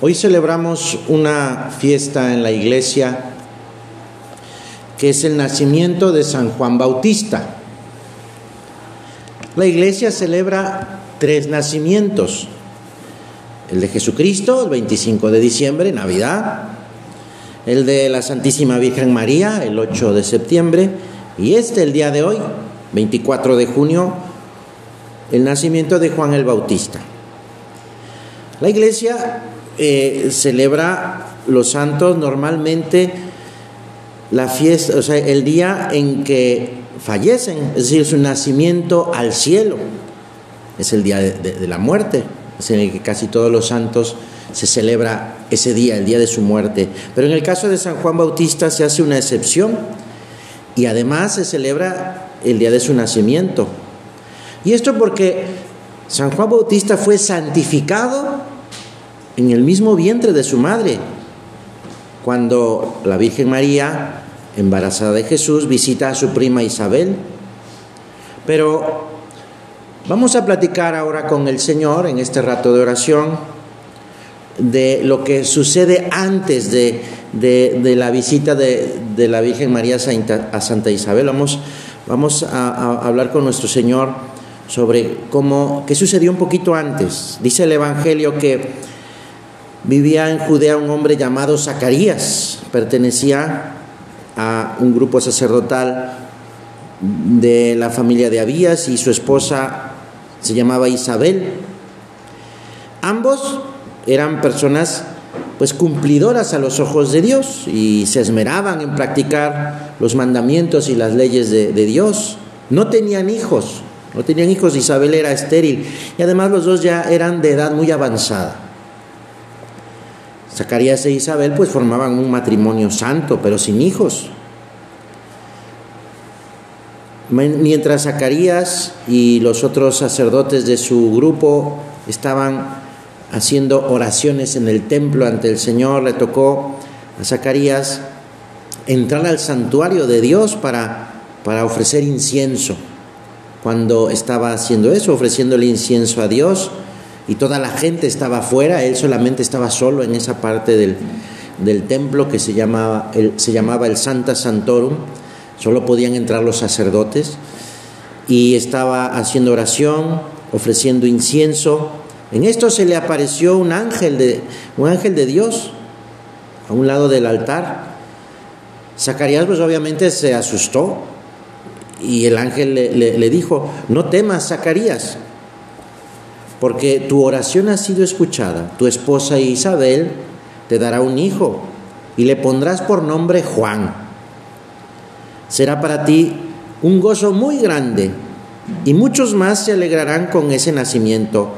Hoy celebramos una fiesta en la iglesia que es el nacimiento de San Juan Bautista. La iglesia celebra tres nacimientos. El de Jesucristo, el 25 de diciembre, Navidad. El de la Santísima Virgen María, el 8 de septiembre. Y este, el día de hoy, 24 de junio, el nacimiento de Juan el Bautista. La iglesia eh, celebra los santos normalmente la fiesta, o sea, el día en que fallecen, es decir, su nacimiento al cielo, es el día de, la muerte, es en el que casi todos los santos se celebra ese día, el día de su muerte. Pero en el caso de San Juan Bautista se hace una excepción y además se celebra el día de su nacimiento. Y esto porque San Juan Bautista fue santificado en el mismo vientre de su madre, cuando la Virgen María, embarazada de Jesús, visita a su prima Isabel. Pero vamos a platicar ahora con el Señor en este rato de oración de lo que sucede antes de, la visita de, la Virgen María a Santa Isabel. Vamos, vamos a, a hablar con nuestro Señor sobre cómo, qué sucedió un poquito antes. Dice el Evangelio que Vivía en Judea un hombre llamado Zacarías, pertenecía a un grupo sacerdotal de la familia de Abías y su esposa se llamaba Isabel. Ambos eran personas pues cumplidoras a los ojos de Dios y se esmeraban en practicar los mandamientos y las leyes de, de Dios. No tenían hijos, no tenían hijos, Isabel era estéril y además los dos ya eran de edad muy avanzada. Zacarías e Isabel pues formaban un matrimonio santo, pero sin hijos. Mientras Zacarías y los otros sacerdotes de su grupo estaban haciendo oraciones en el templo ante el Señor, le tocó a Zacarías entrar al santuario de Dios para, para ofrecer incienso. Cuando estaba haciendo eso, ofreciéndole incienso a Dios, y toda la gente estaba afuera, él solamente estaba solo en esa parte del, templo que se llamaba, el, se llamaba el Santa Santorum, solo podían entrar los sacerdotes, y estaba haciendo oración, ofreciendo incienso. En esto se le apareció un ángel de, un ángel de Dios a un lado del altar. Zacarías pues obviamente se asustó y el ángel le, le dijo, no temas, Zacarías, porque tu oración ha sido escuchada. Tu esposa Isabel te dará un hijo y le pondrás por nombre Juan. Será para ti un gozo muy grande y muchos más se alegrarán con ese nacimiento,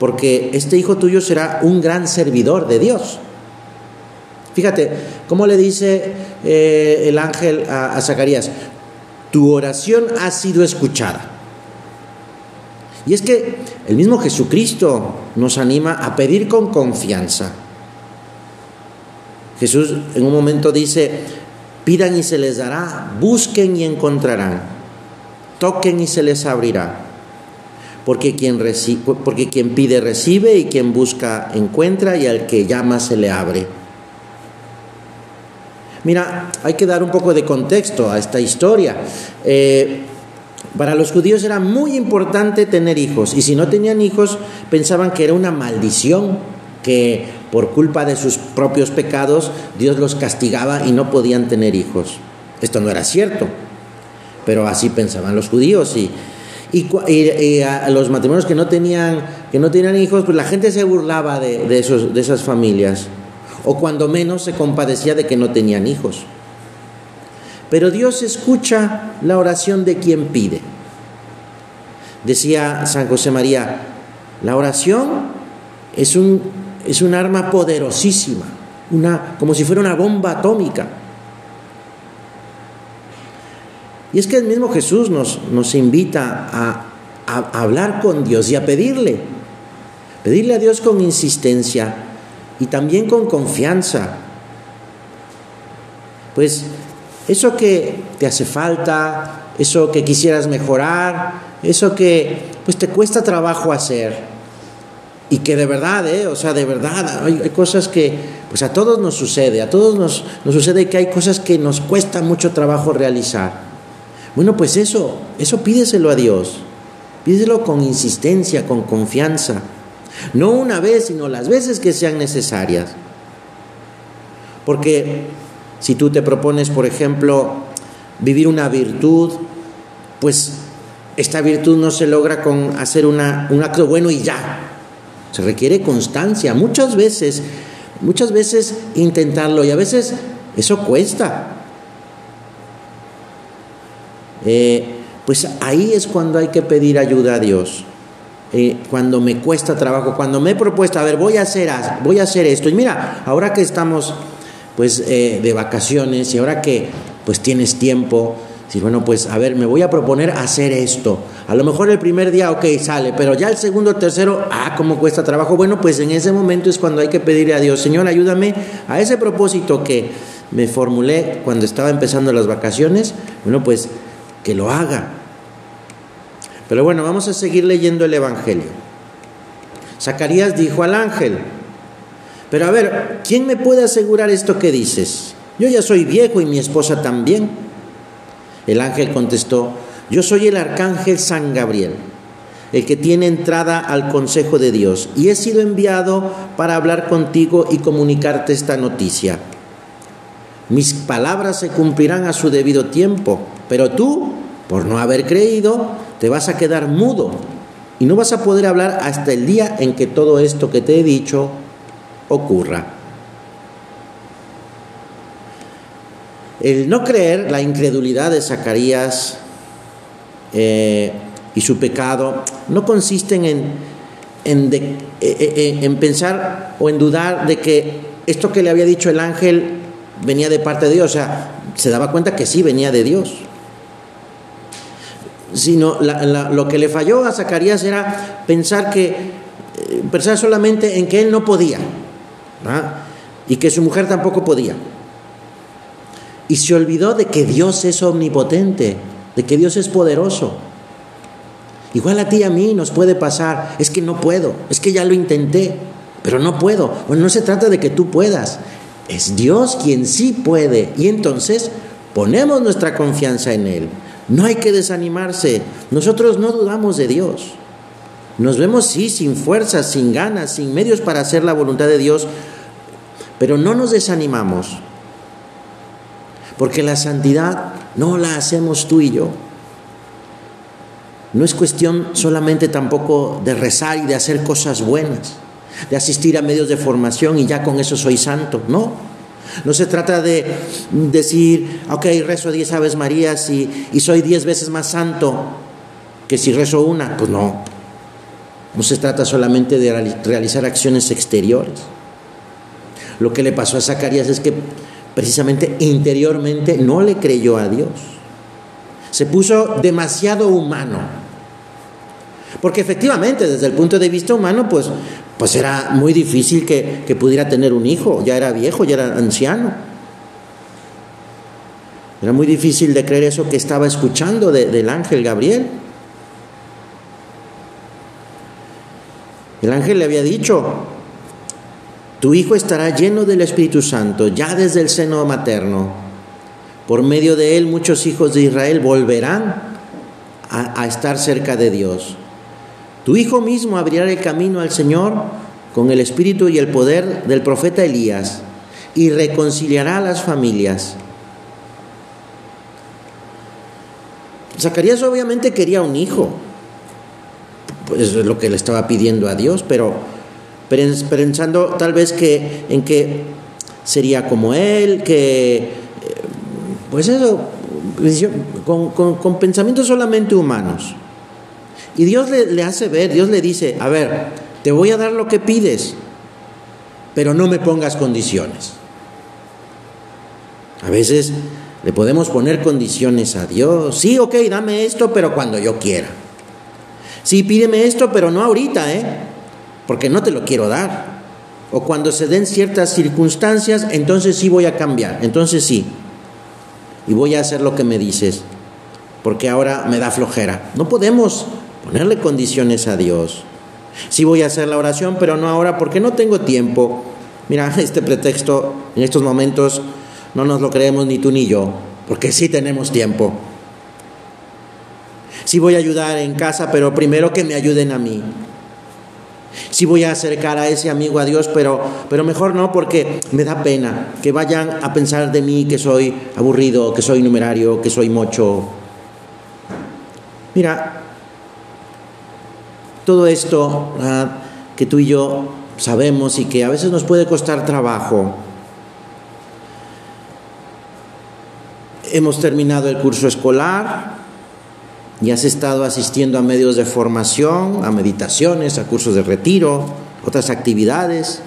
porque este hijo tuyo será un gran servidor de Dios. Fíjate, ¿cómo le dice eh, el ángel a Zacarías? Tu oración ha sido escuchada. Y es que el mismo Jesucristo nos anima a pedir con confianza. Jesús en un momento dice, pidan y se les dará, busquen y encontrarán, toquen y se les abrirá. Porque quien, porque quien pide recibe y quien busca encuentra y al que llama se le abre. Mira, hay que dar un poco de contexto a esta historia. Eh, para los judíos era muy importante tener hijos y si no tenían hijos pensaban que era una maldición, que por culpa de sus propios pecados Dios los castigaba y no podían tener hijos. Esto no era cierto, pero así pensaban los judíos y, a los matrimonios que no tenían, que no tenían hijos, pues la gente se burlaba de esas familias o cuando menos se compadecía de que no tenían hijos. Pero Dios escucha la oración de quien pide. Decía San José María, la oración es un, es un arma poderosísima, una, como si fuera una bomba atómica. Y es que el mismo Jesús nos, nos invita a, a hablar con Dios y a pedirle, pedirle a Dios con insistencia y también con confianza. Pues eso que te hace falta, eso que quisieras mejorar, eso que pues te cuesta trabajo hacer. y que de verdad, ¿eh? o sea, de verdad, hay, cosas que, pues a todos nos sucede, a todos nos, nos sucede que hay cosas que nos cuesta mucho trabajo realizar. Bueno, pues eso, eso pídeselo a Dios, pídeselo con insistencia, con confianza, no una vez, sino las veces que sean necesarias. Porque si tú te propones, por ejemplo, vivir una virtud, pues esta virtud no se logra con hacer una, un acto bueno y ya, se requiere constancia. Muchas veces, muchas veces intentarlo y a veces eso cuesta. Eh, pues ahí es cuando hay que pedir ayuda a Dios. Eh, cuando me cuesta trabajo, cuando me he propuesto, a ver, voy a hacer, voy a hacer esto. Y mira, ahora que estamos pues eh, de vacaciones y ahora que pues tienes tiempo, si bueno, pues a ver, me voy a proponer hacer esto. A lo mejor el primer día, ok, sale, pero ya el segundo, tercero, ah, cómo cuesta trabajo. Bueno, pues en ese momento es cuando hay que pedirle a Dios, Señor, ayúdame a ese propósito que me formulé cuando estaba empezando las vacaciones. Bueno, pues que lo haga. Pero bueno, vamos a seguir leyendo el Evangelio. Zacarías dijo al ángel, pero a ver, ¿quién me puede asegurar esto que dices? Yo ya soy viejo y mi esposa también. El ángel contestó, yo soy el arcángel San Gabriel, el que tiene entrada al consejo de Dios, y he sido enviado para hablar contigo y comunicarte esta noticia. Mis palabras se cumplirán a su debido tiempo, pero tú, por no haber creído, te vas a quedar mudo y no vas a poder hablar hasta el día en que todo esto que te he dicho ocurra. El no creer, la incredulidad de Zacarías eh, y su pecado no consisten en, eh, eh, en, pensar o en dudar de que esto que le había dicho el ángel venía de parte de Dios, o sea, se daba cuenta que sí venía de Dios. Sino lo que le falló a Zacarías era pensar que pensar solamente en que él no podía y que su mujer tampoco podía y se olvidó de que Dios es omnipotente, de que Dios es poderoso. Igual a ti y a mí nos puede pasar, es que no puedo, es que ya lo intenté, pero no puedo. Bueno, no se trata de que tú puedas, es Dios quien sí puede. Y entonces ponemos nuestra confianza en Él. No hay que desanimarse, nosotros no dudamos de Dios. Nos vemos, sí, sin fuerzas, sin ganas, sin medios para hacer la voluntad de Dios, pero no nos desanimamos porque la santidad no la hacemos tú y yo. No es cuestión solamente tampoco de rezar y de hacer cosas buenas, de asistir a medios de formación y ya con eso soy santo. No. No se trata de decir, ok, rezo diez Aves Marías y, y soy diez veces más santo que si rezo una. Pues no. No se trata solamente de realizar acciones exteriores. Lo que le pasó a Zacarías es que precisamente interiormente no le creyó a Dios. Se puso demasiado humano. Porque efectivamente, desde el punto de vista humano, pues, pues era muy difícil que, pudiera tener un hijo. Ya era viejo, ya era anciano. Era muy difícil de creer eso que estaba escuchando del ángel Gabriel. El ángel le había dicho, tu hijo estará lleno del Espíritu Santo ya desde el seno materno. Por medio de él muchos hijos de Israel volverán a, estar cerca de Dios. Tu hijo mismo abrirá el camino al Señor con el espíritu y el poder del profeta Elías y reconciliará a las familias. Zacarías obviamente quería un hijo, pues es lo que le estaba pidiendo a Dios, pero pensando tal vez que en que sería como él, que eh, pues eso, con, pensamientos solamente humanos. Y Dios le, le, hace ver, Dios le dice, a ver, te voy a dar lo que pides, pero no me pongas condiciones. A veces le podemos poner condiciones a Dios. Sí, ok, dame esto, pero cuando yo quiera. Sí, pídeme esto, pero no ahorita, ¿eh? porque no te lo quiero dar. O cuando se den ciertas circunstancias, entonces sí voy a cambiar, entonces sí. Y voy a hacer lo que me dices, porque ahora me da flojera. No podemos ponerle condiciones a Dios. Sí voy a hacer la oración, pero no ahora porque no tengo tiempo. Mira, este pretexto en estos momentos no nos lo creemos ni tú ni yo, porque sí tenemos tiempo. Sí voy a ayudar en casa, pero primero que me ayuden a mí. Sí voy a acercar a ese amigo a Dios, pero, pero mejor no porque me da pena que vayan a pensar de mí que soy aburrido, que soy numerario, que soy mocho. Mira, todo esto que tú y yo sabemos y que a veces nos puede costar trabajo. Hemos terminado el curso escolar y has estado asistiendo a medios de formación, a meditaciones, a cursos de retiro, otras actividades.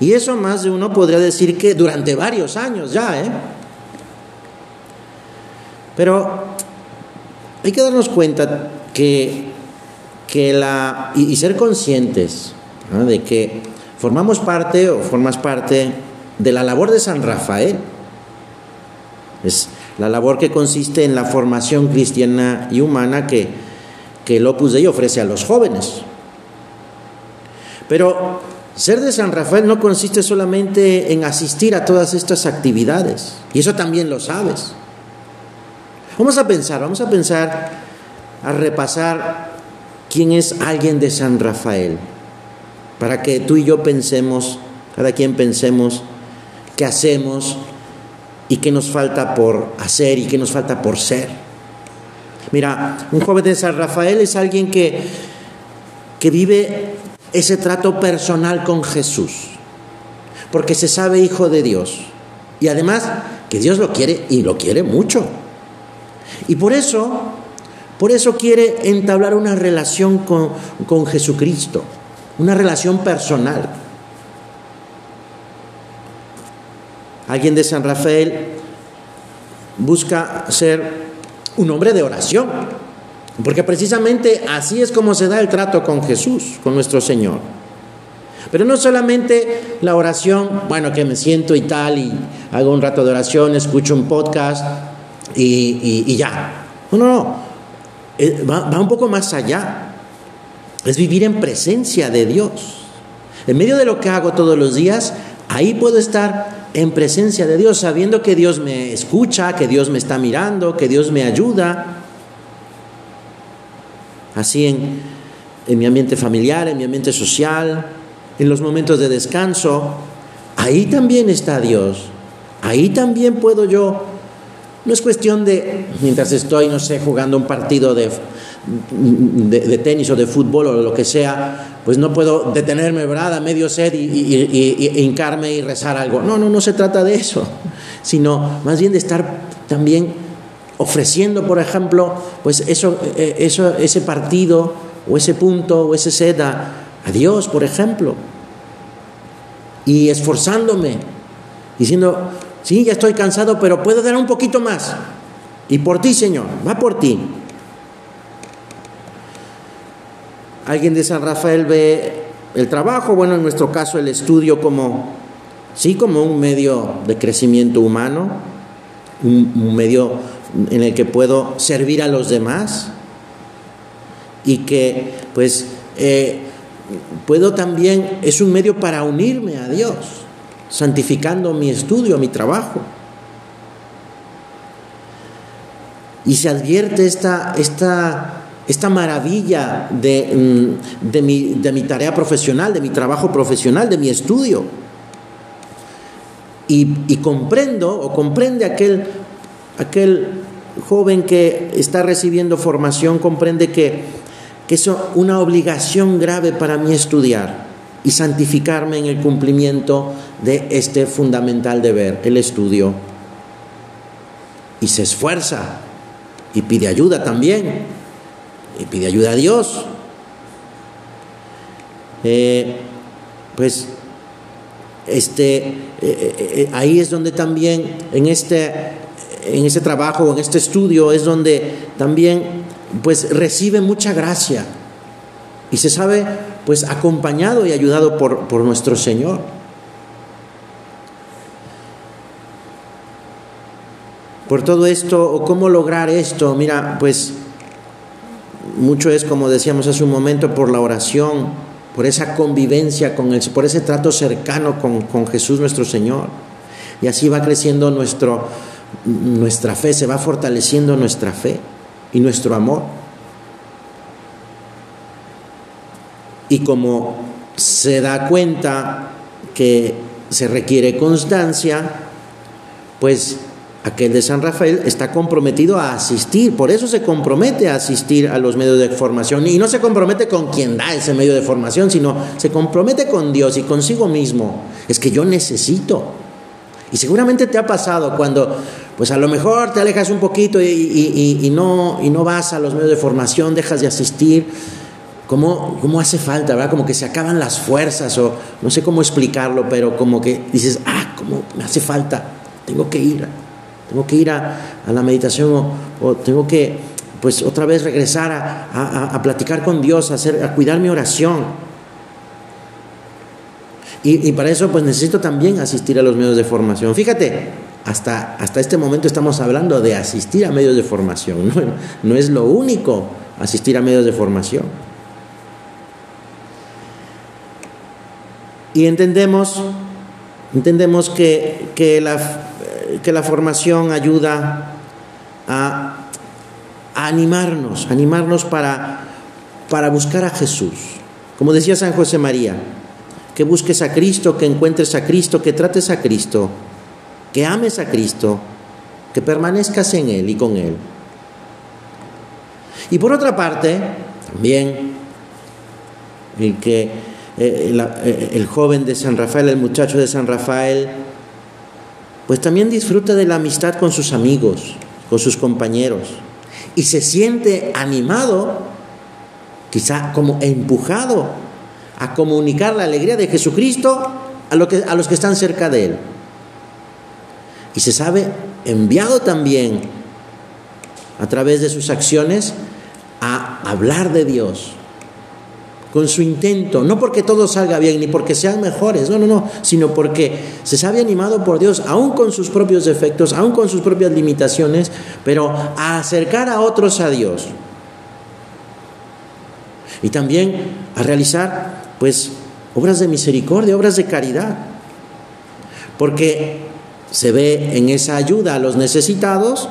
Y eso más de uno podría decir que durante varios años ya, ¿eh? Pero hay que darnos cuenta que, que la, y, ser conscientes de que formamos parte o formas parte de la labor de San Rafael. Es la labor que consiste en la formación cristiana y humana que, que el Opus Dei ofrece a los jóvenes. Pero ser de San Rafael no consiste solamente en asistir a todas estas actividades, y eso también lo sabes. Vamos a pensar, vamos a pensar, a repasar quién es alguien de San Rafael, para que tú y yo pensemos, cada quien pensemos qué hacemos y qué nos falta por hacer y qué nos falta por ser. Mira, un joven de San Rafael es alguien que, que vive ese trato personal con Jesús, porque se sabe hijo de Dios y además que Dios lo quiere y lo quiere mucho. Y por eso, por eso quiere entablar una relación con, con Jesucristo, una relación personal. Alguien de San Rafael busca ser un hombre de oración, porque precisamente así es como se da el trato con Jesús, con nuestro Señor. Pero no solamente la oración, bueno, que me siento y tal, y hago un rato de oración, escucho un podcast y, ya. No, no, no. Eh, va un poco más allá. Es vivir en presencia de Dios. En medio de lo que hago todos los días, ahí puedo estar en presencia de Dios, sabiendo que Dios me escucha, que Dios me está mirando, que Dios me ayuda. Así en, mi ambiente familiar, en mi ambiente social, en los momentos de descanso, ahí también está Dios. Ahí también puedo yo. No es cuestión de, mientras estoy, no sé, jugando un partido de, de, tenis o de fútbol o lo que sea, pues no puedo detenerme, ¿verdad? A medio set y, y, hincarme y rezar algo. No, no, no se trata de eso, sino más bien de estar también ofreciendo, por ejemplo, pues eso, eh, eso, ese partido o ese punto o ese set a, a Dios, por ejemplo, y esforzándome, diciendo, sí, ya estoy cansado, pero puedo dar un poquito más. Y por ti, Señor, va por ti. Alguien de San Rafael ve el trabajo, bueno, en nuestro caso el estudio como, sí, como un medio de crecimiento humano, un, medio en el que puedo servir a los demás y que pues eh, puedo también, es un medio para unirme a Dios, santificando mi estudio, mi trabajo. Y se advierte esta, esta esta maravilla mm, de, mi, tarea profesional, de mi trabajo profesional, de mi estudio. Y, comprendo o comprende aquel, aquel joven que está recibiendo formación, comprende que, que es una obligación grave para mí estudiar y santificarme en el cumplimiento de este fundamental deber, el estudio. Y se esfuerza y pide ayuda también y pide ayuda a Dios. Eh, pues este, eh, eh, ahí es donde también en este, en este trabajo, en este estudio, es donde también pues recibe mucha gracia y se sabe pues acompañado y ayudado por, por nuestro Señor. Por todo esto, o cómo lograr esto, mira, pues mucho es, como decíamos hace un momento, por la oración, por esa convivencia con él, por ese trato cercano con, con Jesús nuestro Señor. Y así va creciendo nuestra fe, se va fortaleciendo nuestra fe y nuestro amor. Y como se da cuenta que se requiere constancia, pues aquel de San Rafael está comprometido a asistir, por eso se compromete a asistir a los medios de formación y no se compromete con quien da ese medio de formación, sino se compromete con Dios y consigo mismo. Es que yo necesito. Y seguramente te ha pasado cuando, pues a lo mejor te alejas un poquito y, no, y no vas a los medios de formación, dejas de asistir. ¿Cómo, ¿Cómo hace falta, verdad? Como que se acaban las fuerzas o no sé cómo explicarlo, pero como que dices, ah, ¿cómo me hace falta? Tengo que ir tengo que ir a, la meditación o, tengo que, pues otra vez regresar a, platicar con Dios, a, hacer, a cuidar mi oración. Y, para eso pues necesito también asistir a los medios de formación. Fíjate, hasta, hasta este momento estamos hablando de asistir a medios de formación. No, no es lo único asistir a medios de formación. Y entendemos, entendemos que, que la, que la formación ayuda a, animarnos, animarnos para, para buscar a Jesús. Como decía San José María, que busques a Cristo, que encuentres a Cristo, que trates a Cristo, que ames a Cristo, que permanezcas en Él y con Él. Y por otra parte, también el que eh, eh, el joven de San Rafael, el muchacho de San Rafael, pues también disfruta de la amistad con sus amigos, con sus compañeros, y se siente animado, quizá como empujado a comunicar la alegría de Jesucristo a, que, a los que están cerca de Él. Y se sabe enviado también a través de sus acciones a hablar de Dios, con su intento, no porque todo salga bien, ni porque sean mejores, no, no, no, sino porque se sabe animado por Dios, aún con sus propios defectos, aún con sus propias limitaciones, pero a acercar a otros a Dios. Y también a realizar, pues, obras de misericordia, obras de caridad, porque se ve en esa ayuda a los necesitados,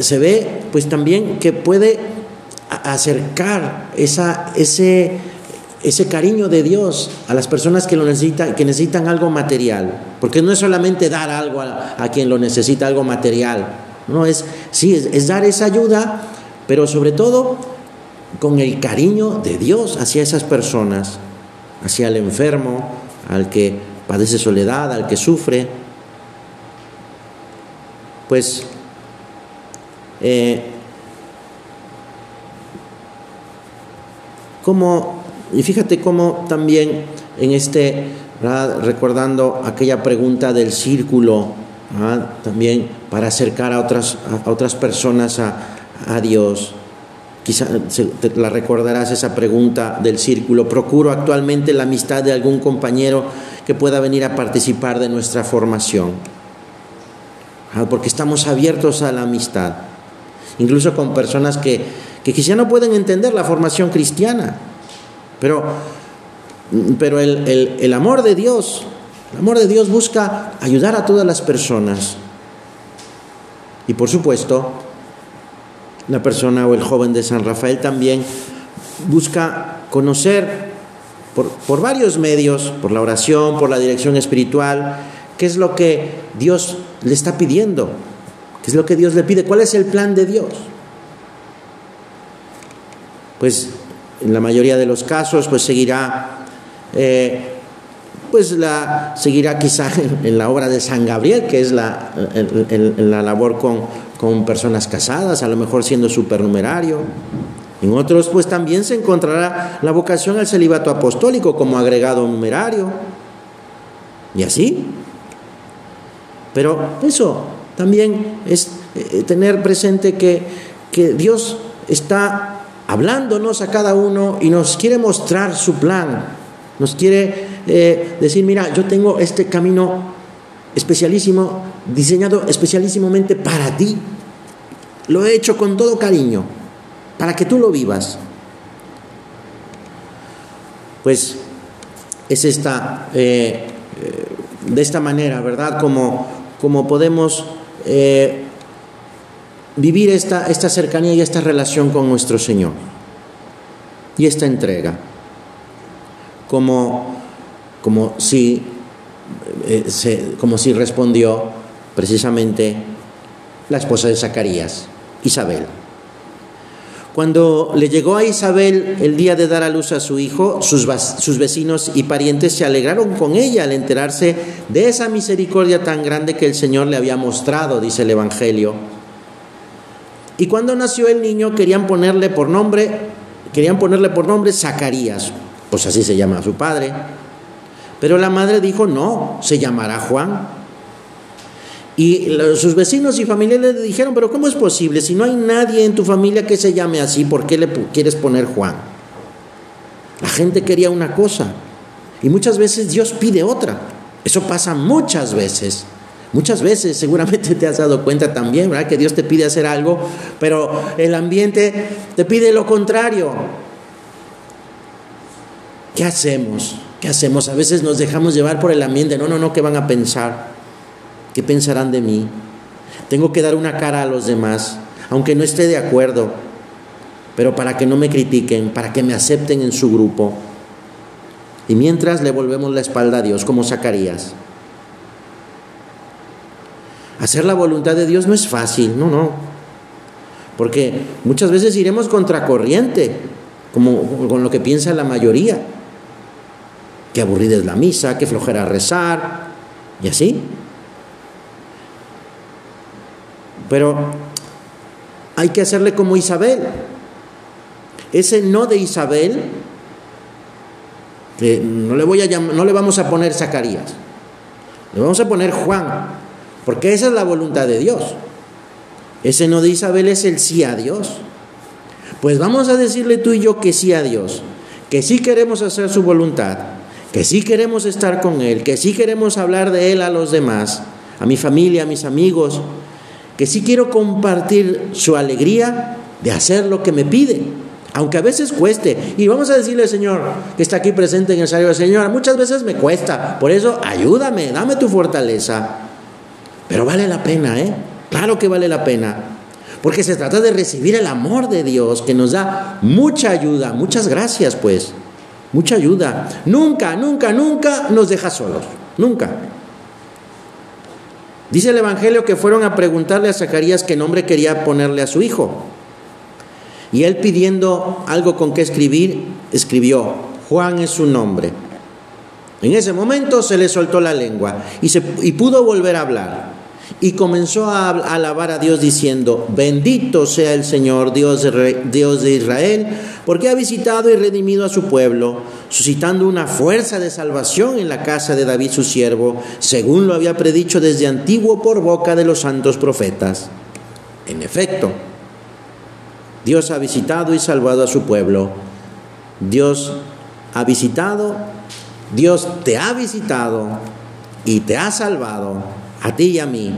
se ve, pues, también que puede acercar esa, ese, ese cariño de Dios a las personas que lo necesitan, que necesitan algo material. Porque no es solamente dar algo a, quien lo necesita, algo material. No, es, sí, es, dar esa ayuda, pero sobre todo con el cariño de Dios hacia esas personas, hacia el enfermo, al que padece soledad, al que sufre. Pues eh, y fíjate cómo también en este, recordando aquella pregunta del círculo, también para acercar a otras, a otras personas a, Dios. Quizá te la recordarás esa pregunta del círculo. Procuro actualmente la amistad de algún compañero que pueda venir a participar de nuestra formación. Porque estamos abiertos a la amistad. Incluso con personas que que quizá no pueden entender la formación cristiana, pero, pero el, amor de Dios, el amor de Dios busca ayudar a todas las personas. Y por supuesto, la persona o el joven de San Rafael también busca conocer por, por, varios medios, por la oración, por la dirección espiritual, qué es lo que Dios le está pidiendo, qué es lo que Dios le pide, cuál es el plan de Dios pues en la mayoría de los casos pues seguirá eh, pues la seguirá quizá en, la obra de San Gabriel que es la, la labor con, con, personas casadas a lo mejor siendo supernumerario. En otros pues también se encontrará la vocación al celibato apostólico como agregado numerario. Y así. Pero eso también es eh, tener presente que, que Dios está hablándonos a cada uno y nos quiere mostrar su plan, nos quiere eh, decir, mira, yo tengo este camino especialísimo, diseñado especialísimamente para ti, lo he hecho con todo cariño, para que tú lo vivas. Pues es esta, eh, eh, de esta manera, ¿verdad? Como, como podemos vivir esta, esta cercanía y esta relación con nuestro Señor y esta entrega, como, como, si, como si respondió precisamente la esposa de Zacarías, Isabel. Cuando le llegó a Isabel el día de dar a luz a su hijo, sus, sus, vecinos y parientes se alegraron con ella al enterarse de esa misericordia tan grande que el Señor le había mostrado, dice el Evangelio. Y cuando nació el niño querían ponerle por nombre, querían ponerle por nombre Zacarías, pues así se llama su padre. Pero la madre dijo, no, se llamará Juan. Y sus vecinos y familiares le dijeron, pero ¿cómo es posible? Si no hay nadie en tu familia que se llame así, ¿por qué le quieres poner Juan? La gente quería una cosa y muchas veces Dios pide otra. Eso pasa muchas veces. Muchas veces seguramente te has dado cuenta también, ¿verdad? Que Dios te pide hacer algo, pero el ambiente te pide lo contrario. ¿Qué hacemos? ¿Qué hacemos? A veces nos dejamos llevar por el ambiente. No, no, no, ¿qué van a pensar? ¿Qué pensarán de mí? Tengo que dar una cara a los demás, aunque no esté de acuerdo, pero para que no me critiquen, para que me acepten en su grupo. Y mientras le volvemos la espalda a Dios, como Zacarías. Hacer la voluntad de Dios no es fácil, no, no. Porque muchas veces iremos contracorriente, como con lo que piensa la mayoría. Que aburrida es la misa, que flojera rezar, y así. Pero hay que hacerle como Isabel. Ese no de Isabel, no le, voy a no le vamos a poner Zacarías, le vamos a poner Juan, porque esa es la voluntad de Dios. Ese no de Isabel es el sí a Dios. Pues vamos a decirle tú y yo que sí a Dios, que sí queremos hacer su voluntad, que sí queremos estar con Él, que sí queremos hablar de Él a los demás, a mi familia, a mis amigos, que sí quiero compartir su alegría de hacer lo que me pide, aunque a veces cueste. Y vamos a decirle al Señor, que está aquí presente en el salario Señor, muchas veces me cuesta, por eso ayúdame, dame tu fortaleza. Pero vale la pena, ¿eh? Claro que vale la pena. Porque se trata de recibir el amor de Dios que nos da mucha ayuda. Muchas gracias, pues. Mucha ayuda. Nunca, nunca, nunca nos deja solos. Nunca. Dice el Evangelio que fueron a preguntarle a Zacarías qué nombre quería ponerle a su hijo. Y él pidiendo algo con qué escribir, escribió, Juan es su nombre. En ese momento se le soltó la lengua y, se, y pudo volver a hablar. Y comenzó a alabar a Dios diciendo, bendito sea el Señor, Dios de, Dios de Israel, porque ha visitado y redimido a su pueblo, suscitando una fuerza de salvación en la casa de David su siervo, según lo había predicho desde antiguo por boca de los santos profetas. En efecto, Dios ha visitado y salvado a su pueblo. Dios ha visitado, Dios te ha visitado y te ha salvado a ti y a mí.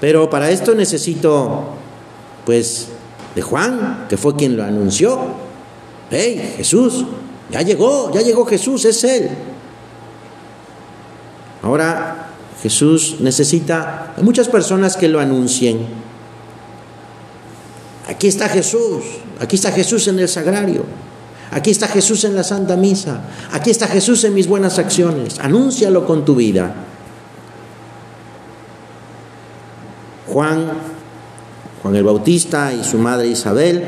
Pero para esto necesito, pues, de Juan, que fue quien lo anunció. ¡Hey, Jesús! Ya llegó, ya llegó Jesús, es Él. Ahora Jesús necesita muchas personas que lo anuncien. Aquí está Jesús, aquí está Jesús en el sagrario, aquí está Jesús en la Santa Misa, aquí está Jesús en mis buenas acciones. Anúncialo con tu vida. Juan Juan el Bautista y su madre Isabel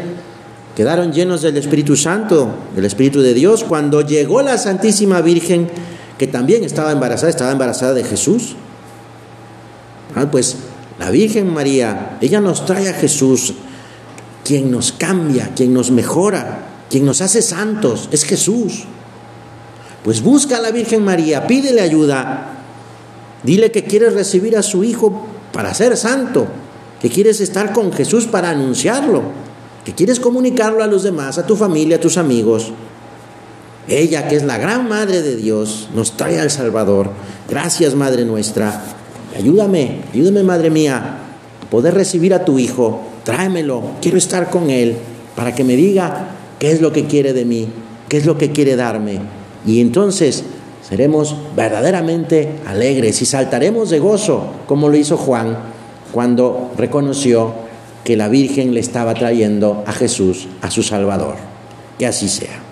quedaron llenos del Espíritu Santo, del Espíritu de Dios, cuando llegó la Santísima Virgen, que también estaba embarazada, estaba embarazada de Jesús. Ah, pues la Virgen María, ella nos trae a Jesús, quien nos cambia, quien nos mejora, quien nos hace santos, es Jesús. Pues busca a la Virgen María, pídele ayuda, dile que quieres recibir a su Hijo para ser santo que quieres estar con Jesús para anunciarlo, que quieres comunicarlo a los demás, a tu familia, a tus amigos. Ella, que es la gran Madre de Dios, nos trae al Salvador. Gracias, Madre nuestra. Ayúdame, ayúdame, Madre mía, poder recibir a tu Hijo tráemelo, quiero estar con Él para que me diga qué es lo que quiere de mí, qué es lo que quiere darme. Y entonces seremos verdaderamente alegres y saltaremos de gozo, como lo hizo Juan cuando reconoció que la Virgen le estaba trayendo a Jesús, a su Salvador. Que así sea.